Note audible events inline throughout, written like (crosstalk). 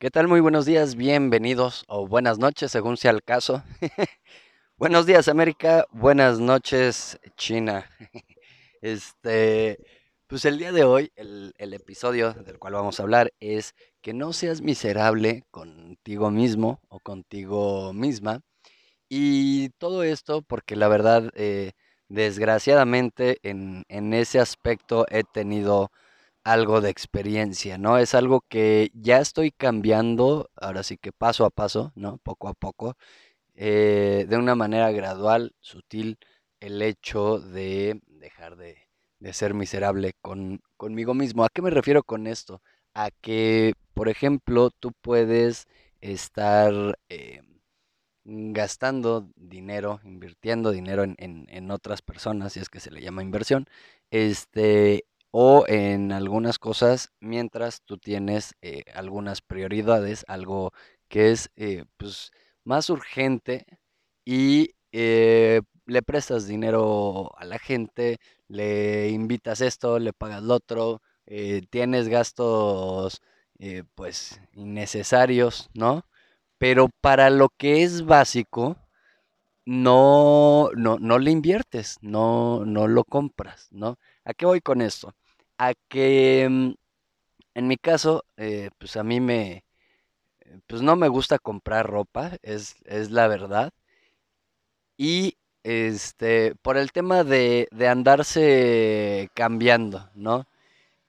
¿Qué tal? Muy buenos días, bienvenidos o buenas noches, según sea el caso. (laughs) buenos días, América. Buenas noches, China. (laughs) este, pues el día de hoy, el, episodio del cual vamos a hablar es que no seas miserable contigo mismo o contigo misma. Y todo esto porque la verdad, eh, desgraciadamente, en, en ese aspecto he tenido algo de experiencia, ¿no? Es algo que ya estoy cambiando, ahora sí que paso a paso, ¿no? Poco a poco, eh, de una manera gradual, sutil, el hecho de dejar de, de ser miserable con, conmigo mismo. ¿A qué me refiero con esto? A que, por ejemplo, tú puedes estar eh, gastando dinero, invirtiendo dinero en, en, en otras personas, si es que se le llama inversión, este, o en algunas cosas mientras tú tienes eh, algunas prioridades, algo que es eh, pues, más urgente y eh, le prestas dinero a la gente, le invitas esto, le pagas lo otro, tienes gastos pues innecesarios, ¿no? Pero para lo que es básico, no, no, no le inviertes, no, no lo compras, ¿no? ¿A qué voy con esto? A que mm, en mi caso, eh, pues a mí me, pues no me gusta comprar ropa, es, es la verdad. Y este, por el tema de, de andarse cambiando, ¿no?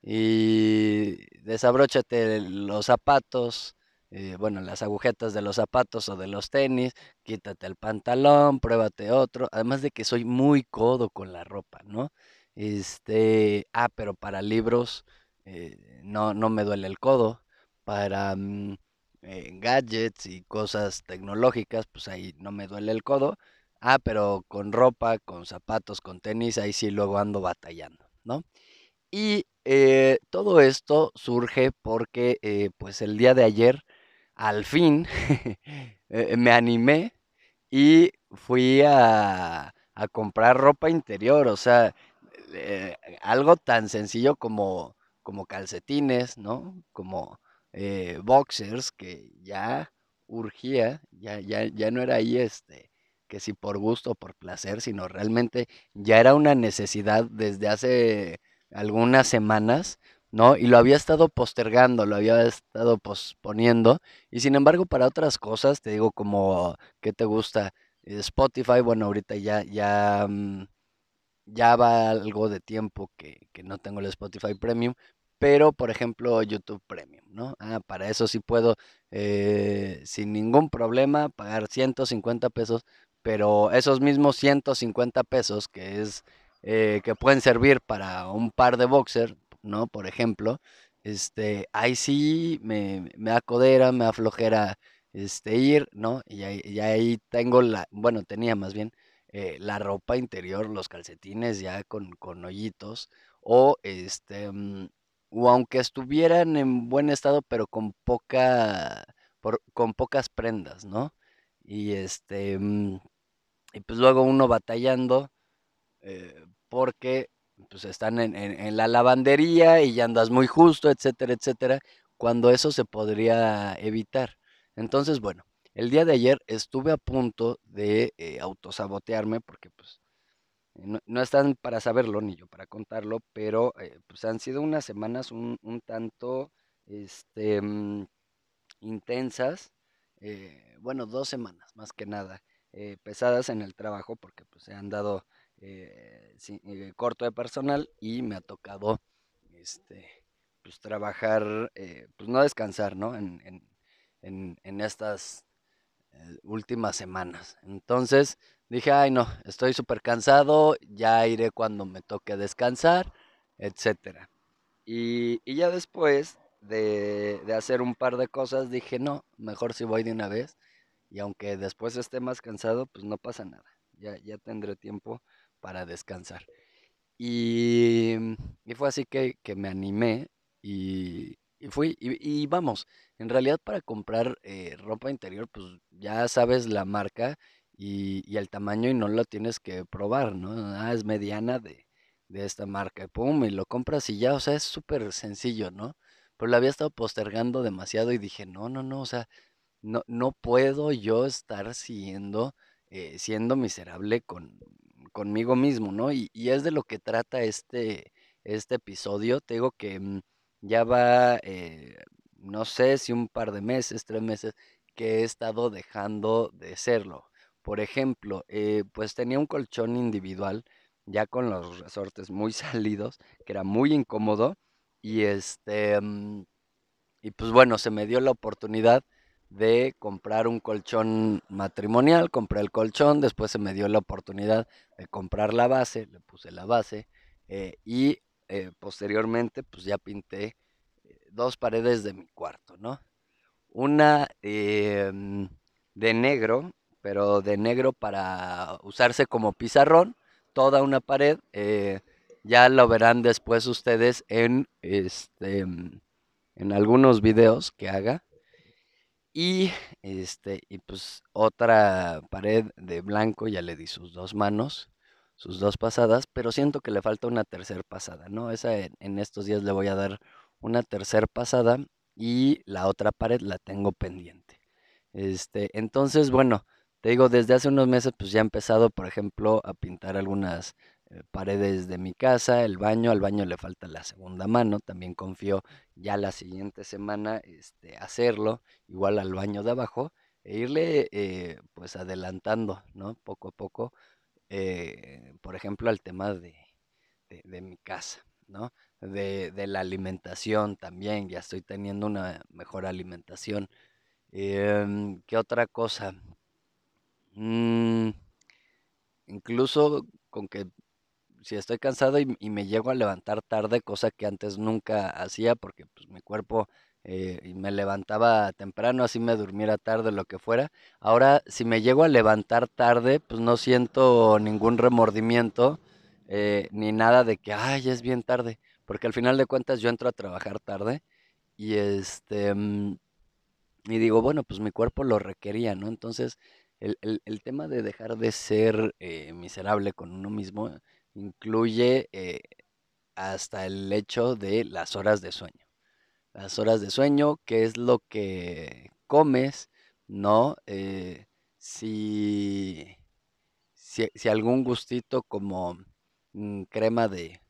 Y desabróchate los zapatos, eh, bueno, las agujetas de los zapatos o de los tenis, quítate el pantalón, pruébate otro. Además de que soy muy codo con la ropa, ¿no? Este, ah, pero para libros eh, no, no me duele el codo. Para mm, eh, gadgets y cosas tecnológicas, pues ahí no me duele el codo. Ah, pero con ropa, con zapatos, con tenis, ahí sí luego ando batallando, ¿no? Y eh, todo esto surge porque pues el día de ayer, al fin, (laughs) me animé y fui a, a comprar ropa interior, o sea, eh, algo tan sencillo como, como calcetines, ¿no? Como eh, boxers, que ya urgía, ya, ya, ya no era ahí este, que si por gusto o por placer, sino realmente ya era una necesidad desde hace algunas semanas, ¿no? Y lo había estado postergando, lo había estado posponiendo, y sin embargo para otras cosas, te digo como, ¿qué te gusta? Spotify, bueno, ahorita ya, ya, mm, ya va algo de tiempo que, que no tengo el Spotify Premium, pero por ejemplo YouTube Premium, ¿no? Ah, para eso sí puedo eh, sin ningún problema pagar 150 pesos, pero esos mismos 150 pesos que es eh, que pueden servir para un par de boxer, ¿no? Por ejemplo, este, ahí sí me, me acodera, me aflojera este ir, ¿no? Y ahí, y ahí tengo la, bueno, tenía más bien eh, la ropa interior, los calcetines ya con, con hoyitos, o este, mm, o aunque estuvieran en buen estado, pero con poca, por- con pocas prendas, ¿no? Y este, mm, y pues luego uno batallando, eh, porque pues están en, en- en la lavandería y ya andas muy justo, etcétera, etcétera, cuando eso se podría evitar. Entonces, bueno, el día de ayer estuve a punto de eh, autosabotearme porque pues no, no están para saberlo ni yo para contarlo, pero eh, pues han sido unas semanas un, tanto este, mm, intensas, eh, bueno, dos semanas más que nada, eh, pesadas en el trabajo porque pues se han dado eh, eh, corto de personal y me ha tocado este, pues trabajar, eh, pues no descansar, ¿no? En, en, en estas eh, últimas semanas. Entonces dije, ay no, estoy súper cansado, ya iré cuando me toque descansar, etcétera. Y, y ya después de, de hacer un par de cosas, dije, no, mejor si voy de una vez. Y aunque después esté más cansado, pues no pasa nada. Ya, ya tendré tiempo para descansar. Y, y fue así que, que me animé fui. Y, vamos, en realidad para comprar eh, ropa interior, pues ya sabes la marca y, y el tamaño y no lo tienes que probar, ¿no? Ah, es mediana de, de esta marca. Pum, y lo compras y ya, o sea, es súper sencillo, ¿no? pero la había estado postergando demasiado y dije, no, no, no, o sea, no, no puedo yo estar siguiendo, eh, siendo miserable con, conmigo mismo, ¿no? Y, y es de lo que trata este, este episodio. Te digo que mm, ya va, eh, no sé si un par de meses, tres meses, que he estado dejando de serlo. Por ejemplo, eh, pues tenía un colchón individual, ya con los resortes muy (laughs) salidos, que era muy incómodo. Y este, mm, y pues bueno, se me dio la oportunidad de comprar un colchón matrimonial, compré el colchón, después se me dio la oportunidad de comprar la base, le puse la base eh, y eh, posteriormente pues ya pinté eh, dos paredes de mi cuarto, ¿no? Una em, de negro, pero de negro para usarse como pizarrón, toda una pared, ya lo verán después ustedes en, este, en algunos videos que haga y este, y pues otra pared de blanco, ya le di sus dos manos, sus dos pasadas, pero siento que le falta una tercera pasada, ¿no? Esa en, estos días le voy a dar una tercera pasada y la otra pared la tengo pendiente. Este, entonces, bueno, te digo, desde hace unos meses pues ya he empezado, por ejemplo, a pintar algunas eh, paredes de mi casa, el baño, al baño le falta la segunda mano, también confío ya la siguiente semana este, hacerlo, igual al baño de abajo, e irle eh, pues adelantando, ¿no? Poco a poco, eh, por ejemplo, al tema de, mi casa, ¿no? De, la alimentación también, ya estoy teniendo una mejor alimentación. Em, ¿Qué otra cosa? Mm, incluso con que si estoy cansado y, me llego a levantar tarde, cosa que antes nunca hacía porque pues, mi cuerpo eh, me levantaba temprano, así me durmiera tarde, lo que fuera. Ahora, si me llego a levantar tarde, pues no siento ningún remordimiento eh, ni nada de que, ay, es bien tarde, porque al final de cuentas yo entro a trabajar tarde y este... Mm, y digo, bueno, pues mi cuerpo lo requería, ¿no? Entonces, el, el, tema de dejar de ser eh, miserable con uno mismo incluye eh, hasta el hecho de las horas de sueño. Las horas de sueño, qué es lo que comes, ¿no? Eh, si, si, algún gustito como mm, crema de,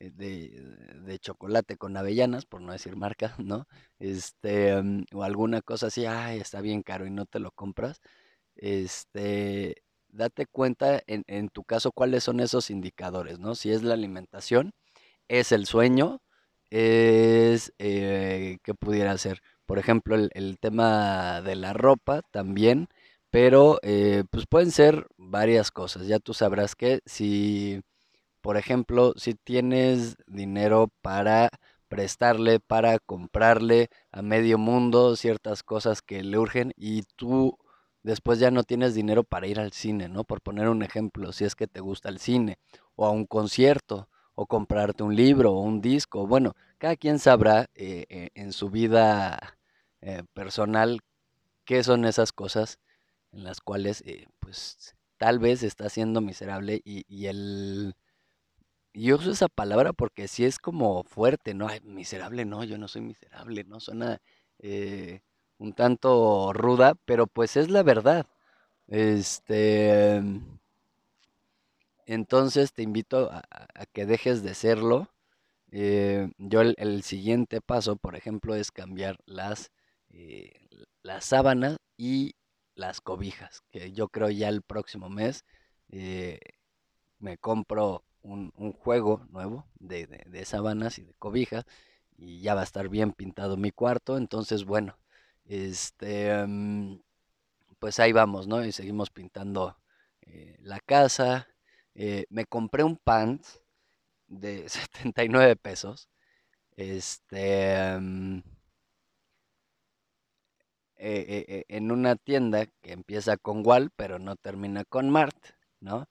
eh, de, chocolate con avellanas, por no decir marca, (laughs) ¿no? Este, mm, o alguna cosa así, ay, está bien caro y no te lo compras. Este, date cuenta en, en, tu caso cuáles son esos indicadores, ¿no? Si es la alimentación, es el sueño, es eh, qué pudiera ser. Por ejemplo, el, tema de la ropa también, pero eh, pues pueden ser varias cosas. Ya tú sabrás que si, por ejemplo, si tienes dinero para prestarle, para comprarle a medio mundo ciertas cosas que le urgen y tú después ya no tienes dinero para ir al cine, ¿no? Por poner un ejemplo, si es que te gusta el cine, o a un concierto, o comprarte un libro, o un disco. Bueno, cada quien sabrá eh, eh, en su vida eh, personal qué son esas cosas en las cuales, pues, tal vez está siendo miserable y, y el... Yo uso esa palabra porque sí es como fuerte, ¿no? Miserable, no, yo no soy miserable, ¿no? Suena un tanto ruda, pero pues es la verdad. Este, entonces te invito a, que dejes de serlo. Eh, yo el, siguiente paso, por ejemplo, es cambiar las, eh, las sábanas y las cobijas, que yo creo ya el próximo mes eh, me compro un, juego nuevo de, de, sábanas y de cobijas y ya va a estar bien pintado mi cuarto. Entonces, bueno, este, mm, pues ahí vamos, ¿no? Y seguimos pintando la casa. Eh, me compré un pant de (laughs) 79 pesos. Este, mm, eh, en una tienda que empieza con Wal, pero no termina con Mart, ¿no?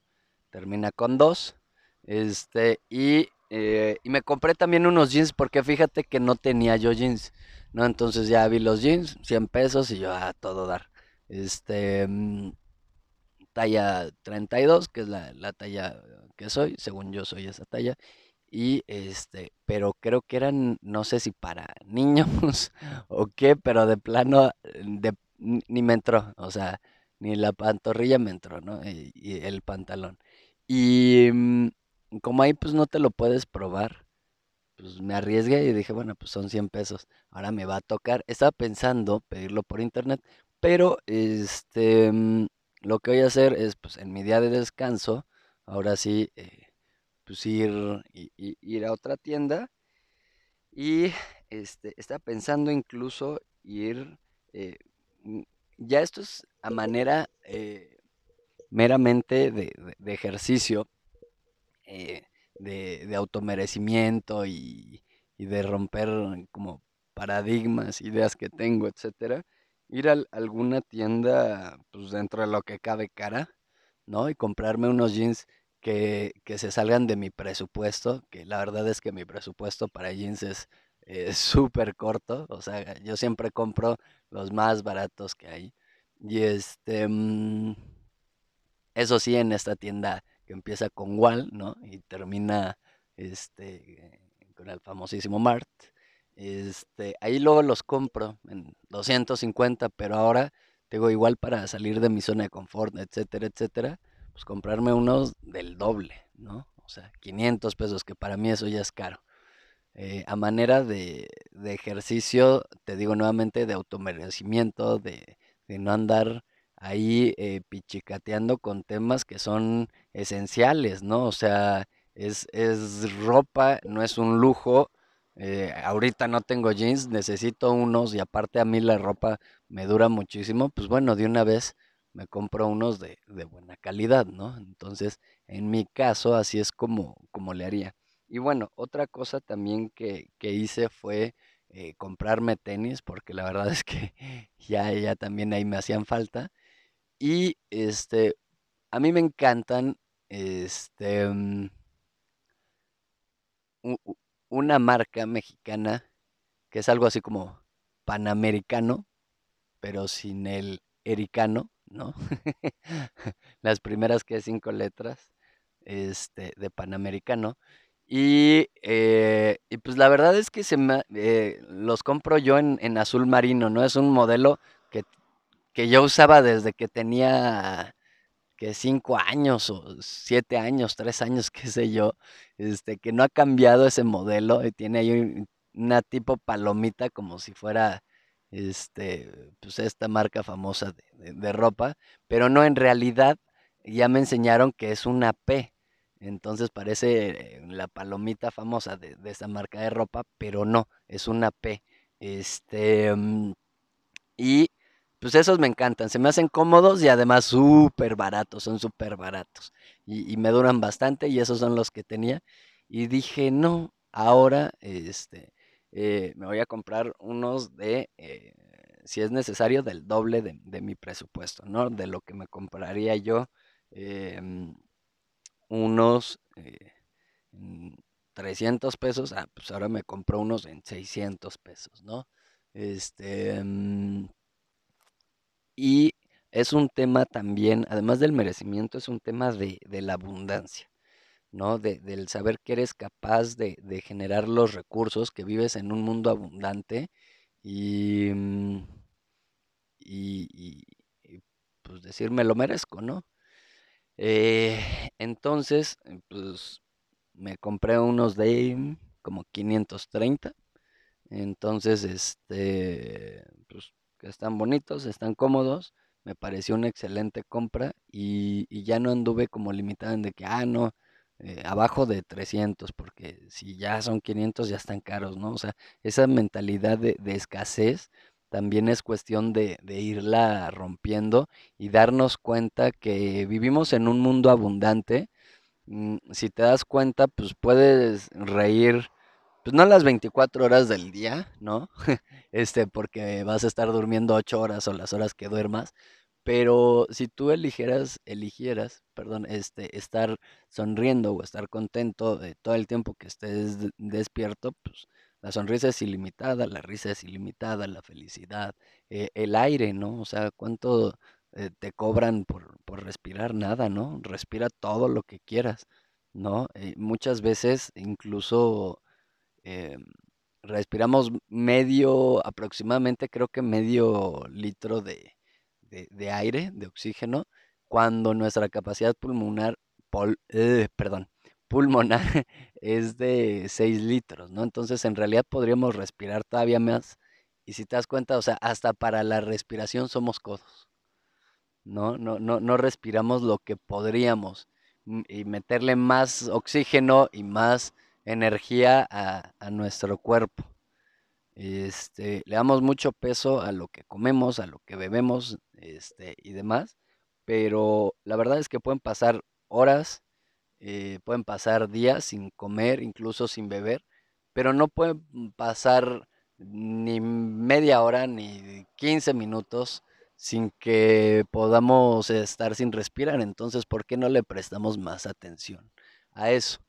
Termina con dos. Este, y, y me compré también unos jeans porque fíjate que no tenía yo jeans. ¿no? Entonces ya vi los jeans, 100 pesos y yo a todo dar. Este, mm, talla 32, que es la, talla que soy, según yo soy esa talla. y este, pero creo que eran, no sé si para niños (laughs) o qué, pero de plano ni me entró, o sea, ni la pantorrilla me entró, ¿no? Y, y el pantalón. Y mm, como ahí pues no te lo puedes probar, pues me arriesgué y dije, bueno, pues son 100 pesos, ahora me va a tocar. Estaba pensando pedirlo por internet, pero este, mm, lo que voy a hacer es, pues en mi día de descanso, ahora sí, eh, pues ir, y- ir a otra tienda y este, estaba pensando incluso ir, eh, ya esto es a manera eh, meramente de, de- ejercicio, de, de automerecimiento y, y de romper como paradigmas, ideas que tengo, etcétera, ir a alguna tienda, pues dentro de lo que cabe cara, ¿no? Y comprarme unos jeans que, que se salgan de mi presupuesto, que la verdad es que mi presupuesto para jeans es eh, (laughs) súper corto, o sea, yo siempre compro los más baratos que hay. Y este, mm, eso sí, en esta tienda que empieza con Wal, ¿no? Y termina este, con el famosísimo Mart. Este, ahí luego los compro en 250, pero ahora tengo igual para salir de mi zona de confort, etcétera, etcétera, pues comprarme unos del doble, ¿no? O sea, 500 pesos, que para mí eso ya es caro. Eh, a manera de, de ejercicio, te digo nuevamente, de automerecimiento, de, de no andar ahí eh, pichicateando con temas que son esenciales, ¿no? O sea, es, es ropa, no es un lujo. Eh, ahorita no tengo jeans, necesito unos y aparte a mí la ropa me dura muchísimo, pues bueno, de una vez me compro unos de, de buena calidad, ¿no? Entonces, en mi caso, así es como, como le haría. Y bueno, otra cosa también que, que hice fue eh, comprarme tenis, porque la verdad (laughs) es que ya, ya también ahí me hacían falta. Y este, a mí me encantan, este, mm, una marca mexicana que es algo así como panamericano, pero sin el ericano, ¿no? (laughs) Las primeras que cinco letras, este, de panamericano. Y, eh, y pues la verdad es que se me, eh, los compro yo en, en azul marino, ¿no? Es un modelo que, que yo usaba desde que tenía que cinco años o siete años, tres años, qué sé yo, este, que no ha cambiado ese modelo y tiene ahí un- una tipo palomita como si fuera, este, pues esta marca famosa de, ropa, pero no, en realidad ya me enseñaron que es una P, entonces parece eh, la palomita famosa de, de esta marca de ropa, pero no, es una P. Este, mm, y pues esos me encantan, se me hacen cómodos y además súper baratos, son súper baratos. Y, y me duran bastante y esos son los que tenía. Y dije, no, ahora este, eh, me voy a comprar unos de, eh, si es necesario, del doble de, de mi presupuesto, ¿no? De lo que me compraría yo, em, unos eh, en 300 pesos, ah, pues ahora me compro unos en 600 pesos, ¿no? Este, mm, y es un tema también, además del merecimiento, es un tema de, de la abundancia, ¿no? De- del saber que eres capaz de, de generar los recursos, que vives en un mundo abundante y, mm, y, pues decir, me lo merezco, ¿no? Eh, entonces, pues me compré unos de como 530 entonces, este, pues que están bonitos, están cómodos, me pareció una excelente compra y, y ya no anduve como limitado en de que, ah, no, eh, abajo de 300 porque si ya son 500 ya están caros, ¿no? O sea, esa mentalidad de, de escasez también es cuestión de, de irla rompiendo y darnos cuenta que vivimos en un mundo abundante. Mm, Si te das cuenta, pues puedes reír pues no las 24 horas del día, ¿no? (laughs) Este, porque vas a estar durmiendo 8 horas o las horas que duermas, pero si tú eligieras, eligieras, perdón, este, estar sonriendo o estar contento todo el tiempo que estés de- despierto, pues la sonrisa es ilimitada, la risa es ilimitada, la felicidad, eh, el aire, ¿no? O sea, ¿cuánto eh, te cobran por, por respirar? Nada, ¿no? Respira todo lo que quieras. ¿no? Eh, muchas veces incluso eh, respiramos medio, aproximadamente creo que medio litro de, de- aire, de oxígeno, cuando nuestra capacidad pulmonar, eh, perdón, pulmonar (laughs) es de 6 litros, ¿no? Entonces en realidad podríamos respirar todavía más. Y si te das cuenta, o sea, hasta para la respiración somos codos. ¿no? No, no, no respiramos lo que podríamos mm, y meterle más oxígeno y más energía a, a nuestro cuerpo. Este, le damos mucho peso a lo que comemos, a lo que bebemos, este, y demás, pero la verdad es que pueden pasar horas, eh, pueden pasar días sin comer, incluso sin beber, pero no pueden pasar ni media hora ni 15 minutos sin que podamos estar sin respirar. Entonces, ¿por qué no le prestamos más atención a eso?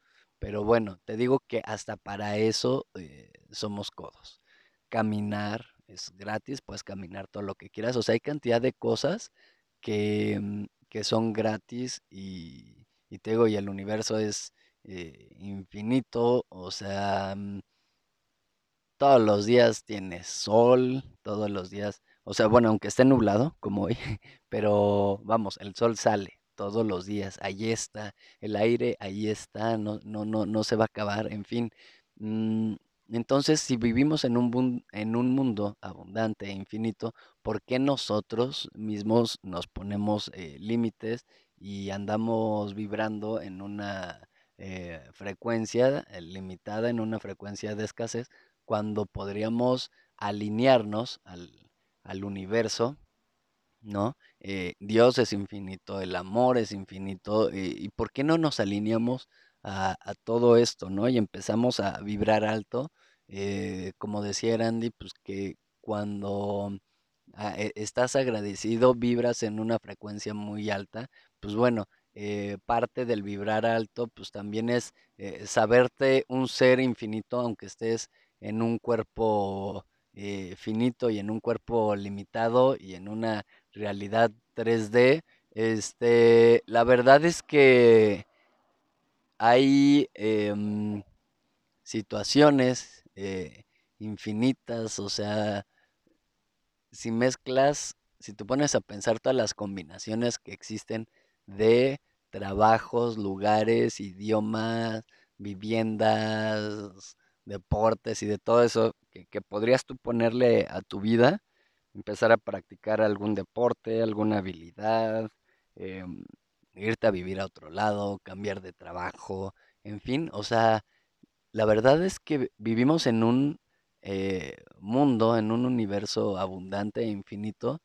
Pero bueno, te digo que hasta para eso eh, somos codos. Caminar es gratis, puedes caminar todo lo que quieras. O sea, hay cantidad de cosas que, mm, que son gratis y, te digo, y el universo es eh, infinito. O sea, mm, todos los días tienes sol, todos los días, o sea, bueno, aunque esté nublado, como hoy, (laughs) pero vamos, el sol sale todos los días, ahí está, el aire ahí está, no, no, no, no se va a acabar, en fin. Mm, entonces, si vivimos en un, en un mundo abundante e infinito, ¿por qué nosotros mismos nos ponemos eh, límites y andamos vibrando en una eh, frecuencia eh, limitada, en una frecuencia de escasez? cuando podríamos alinearnos al, al universo, ¿no? Eh, Dios es infinito, el amor es infinito, eh, ¿y por qué no nos alineamos a, todo esto, ¿no? Y empezamos a vibrar alto, eh, como decía Randy, pues que cuando ah, e- estás agradecido, vibras en una frecuencia muy alta, pues bueno, eh, parte del vibrar alto, pues también es saberte un ser infinito, aunque estés en un cuerpo finito y en un cuerpo limitado y en una realidad 3D. Este, la verdad es que hay em, situaciones eh, infinitas, o sea, si mezclas, si te pones a pensar todas las combinaciones que existen de trabajos, lugares, idiomas, viviendas, deportes y de todo eso que, que podrías tú ponerle a tu vida, empezar a practicar algún deporte, alguna habilidad, em, irte a vivir a otro lado, cambiar de trabajo, en fin, o sea, la verdad es que vivimos en un eh, mundo, en un universo abundante e infinito,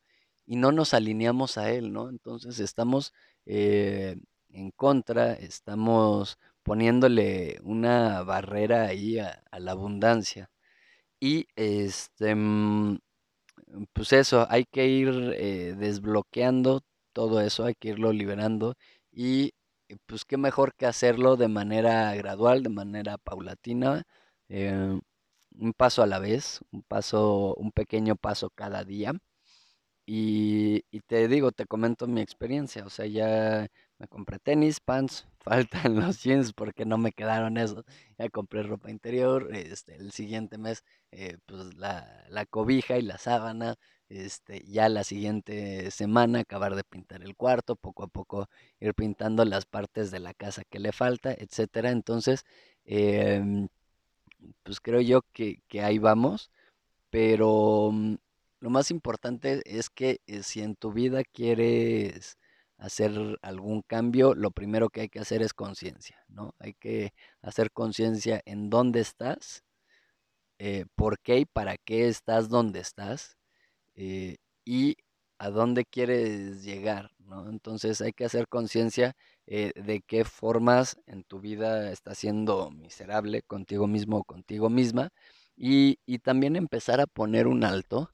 y no nos alineamos a él, ¿no? Entonces estamos eh, en contra, estamos poniéndole una barrera ahí a, a la abundancia. Y este, mm, pues eso, hay que ir eh, desbloqueando todo eso, hay que irlo liberando y eh, pues qué mejor que hacerlo de manera gradual, de manera paulatina, eh, un paso a la vez, un paso, un pequeño paso cada día. Y, y te digo, te comento mi experiencia, o sea, ya me compré tenis, pants, (laughs) faltan los jeans porque no me quedaron esos, ya compré ropa interior, este, el siguiente mes, eh, pues la, la cobija y la sábana, este, ya la siguiente semana acabar de pintar el cuarto, poco a poco ir pintando las partes de la casa que le falta, etcétera. Entonces, em, pues creo yo que, que ahí vamos. Pero mm, lo más importante es que eh, si en tu vida quieres hacer algún cambio, lo primero que hay que hacer es conciencia, ¿no? Hay que hacer conciencia en dónde estás, eh, por qué y para qué estás donde estás eh, y a dónde quieres llegar, ¿no? Entonces hay que hacer conciencia eh, de qué formas en tu vida estás siendo miserable contigo mismo o contigo misma y, y también empezar a poner un alto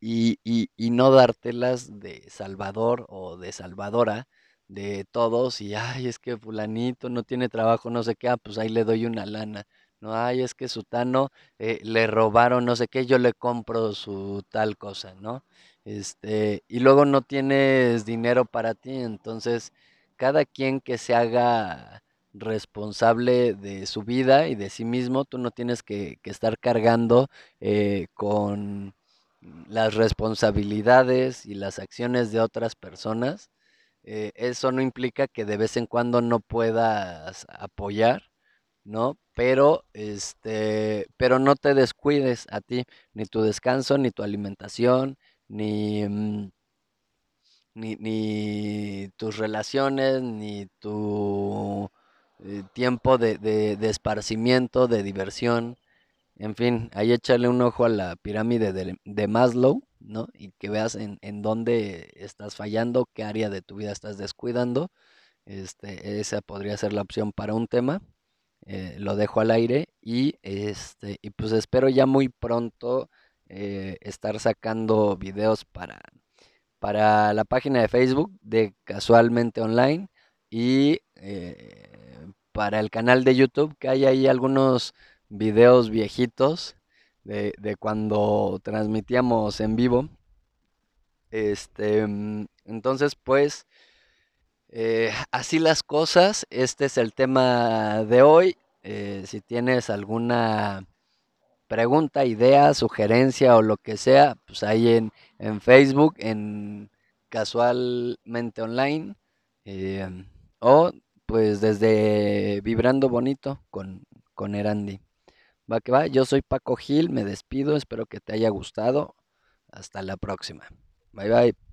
y, y, y no dártelas de salvador o de salvadora de todos y, ay, es que fulanito no tiene trabajo, no sé qué, ah, pues ahí le doy una lana. No, ay, es que sutano eh, le robaron no sé qué, yo le compro su tal cosa, ¿no? Este, y luego no tienes dinero para ti, entonces cada quien que se haga responsable de su vida y de sí mismo, tú no tienes que, estar cargando eh, con las responsabilidades y las acciones de otras personas. Eh, eso no implica que de vez en cuando no puedas apoyar, ¿no? Pero, este, pero no te descuides a ti, ni tu descanso, ni tu alimentación, ni, mm, ni, tus relaciones, ni tu eh, tiempo de, de, esparcimiento, de diversión. En fin, ahí échale un ojo a la pirámide de, Maslow, ¿no? Y que veas en, en, dónde estás fallando, qué área de tu vida estás descuidando. Este, esa podría ser la opción para un tema. Eh, lo dejo al aire y, este, y pues espero ya muy pronto eh, estar sacando videos para, para la página de Facebook de Casualmente Online y eh, para el canal de YouTube que hay ahí algunos videos viejitos de, de cuando transmitíamos en vivo. Este, mm, entonces pues eh, así las cosas, este es el tema de hoy. Eh, si tienes alguna pregunta, idea, sugerencia o lo que sea, pues ahí en, en Facebook, en Casualmente Online, em, o pues desde Vibrando Bonito con, con Erandi. Va que va, yo soy Paco Gil, me despido, espero que te haya gustado. Hasta la próxima. Bye bye.